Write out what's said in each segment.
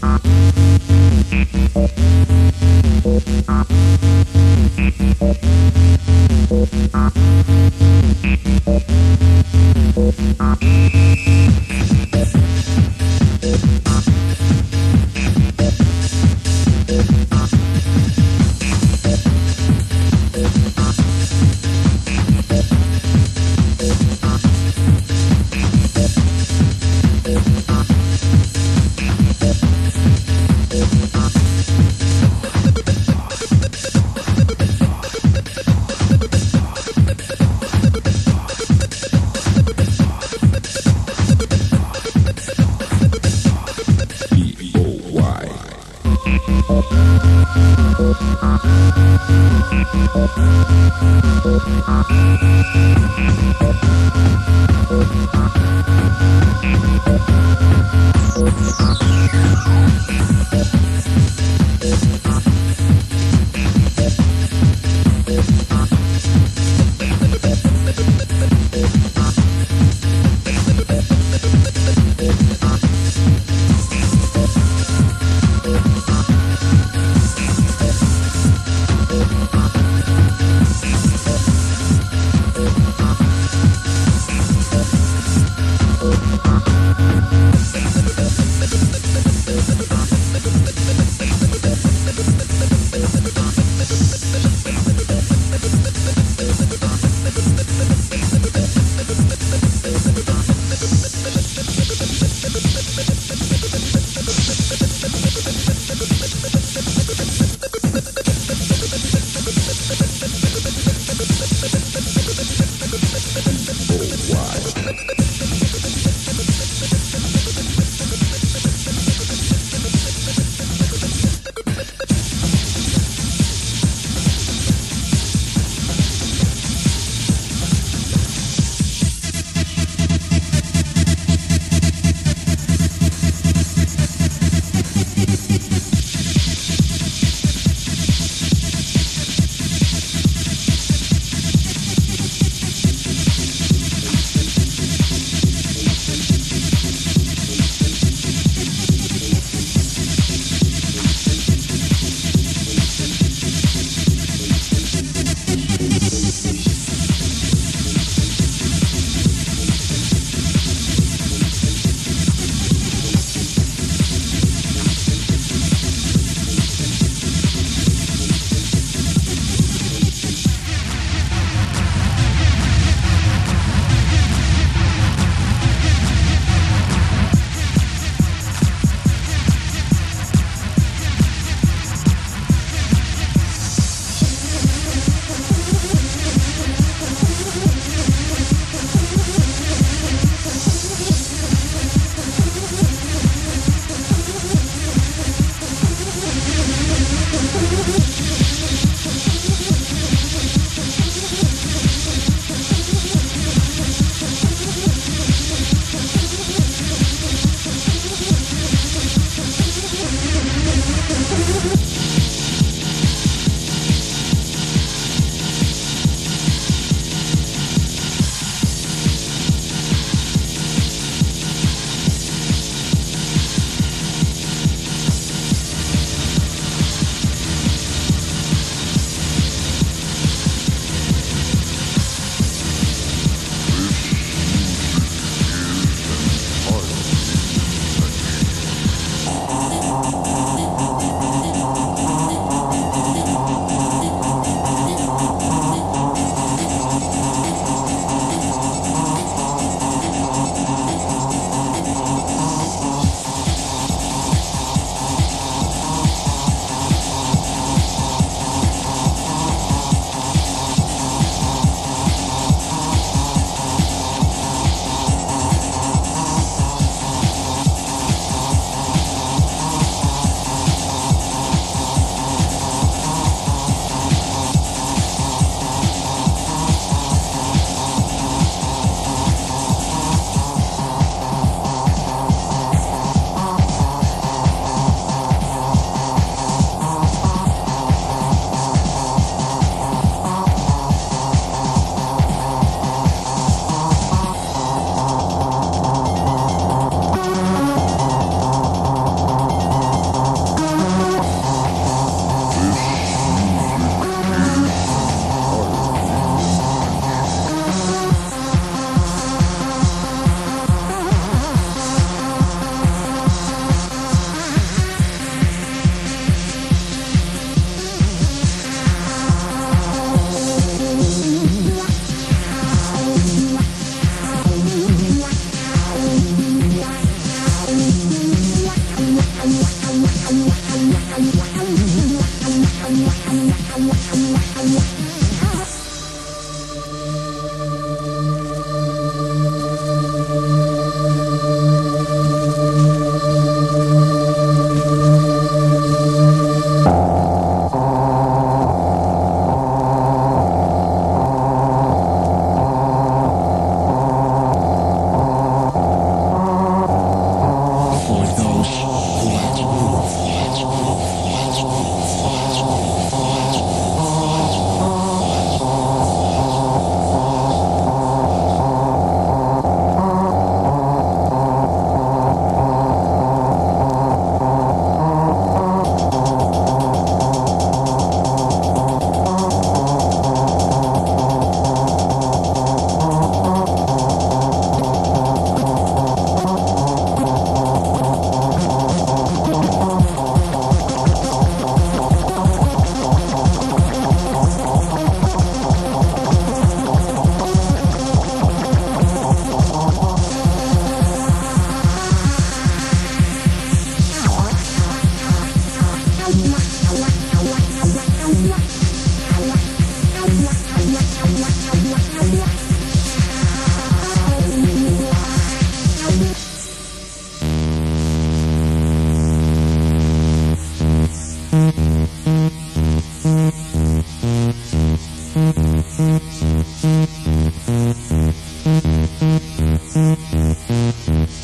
Bye.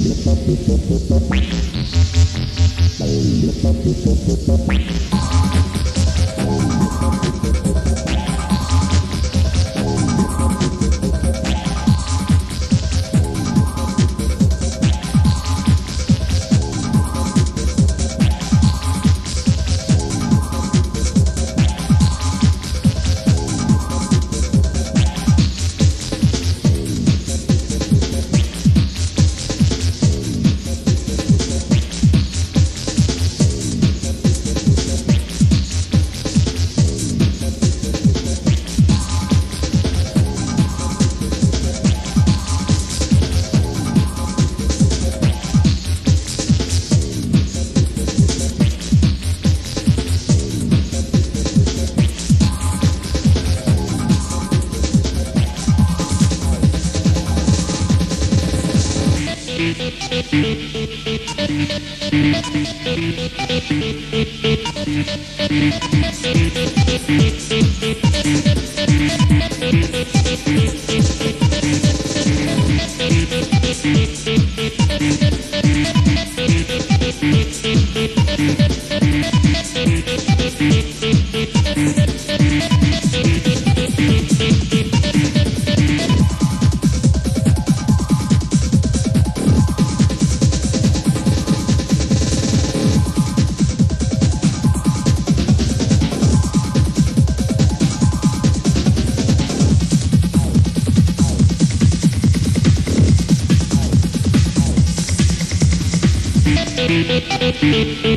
Thank you. Thank you.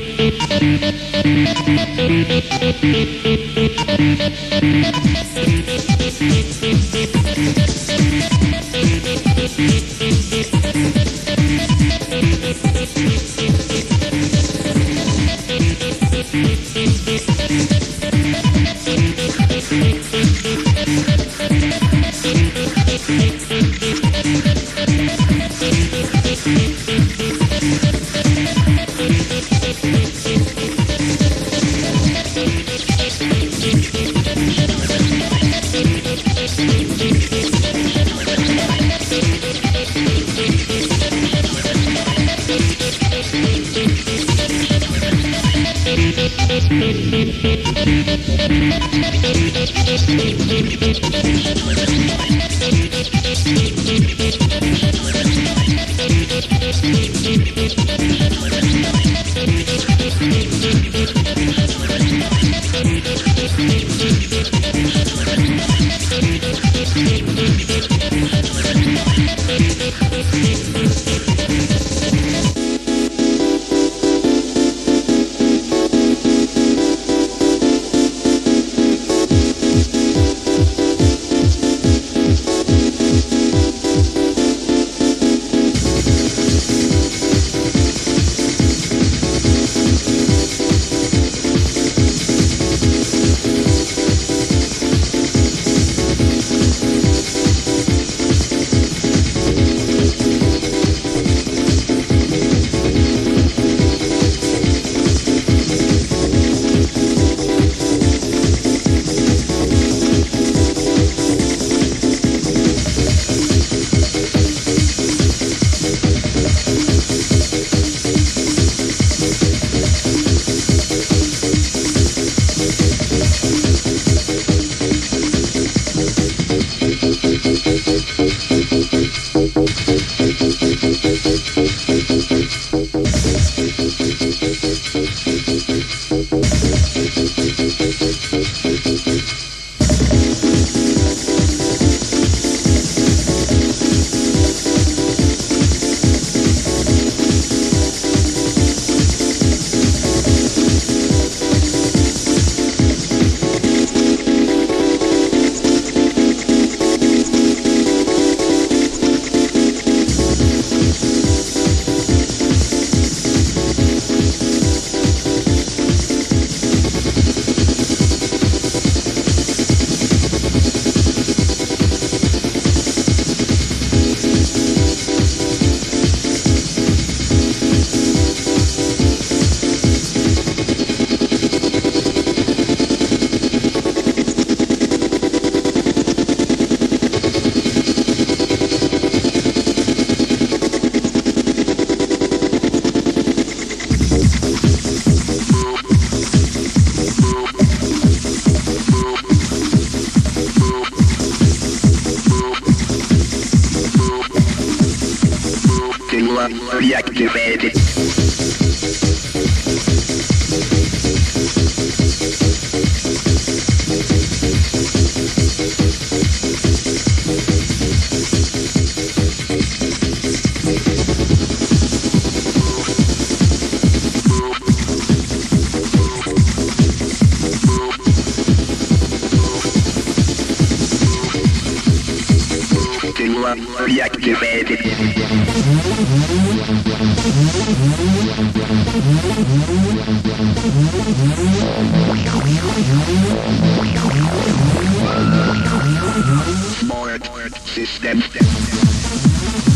Thank step, step,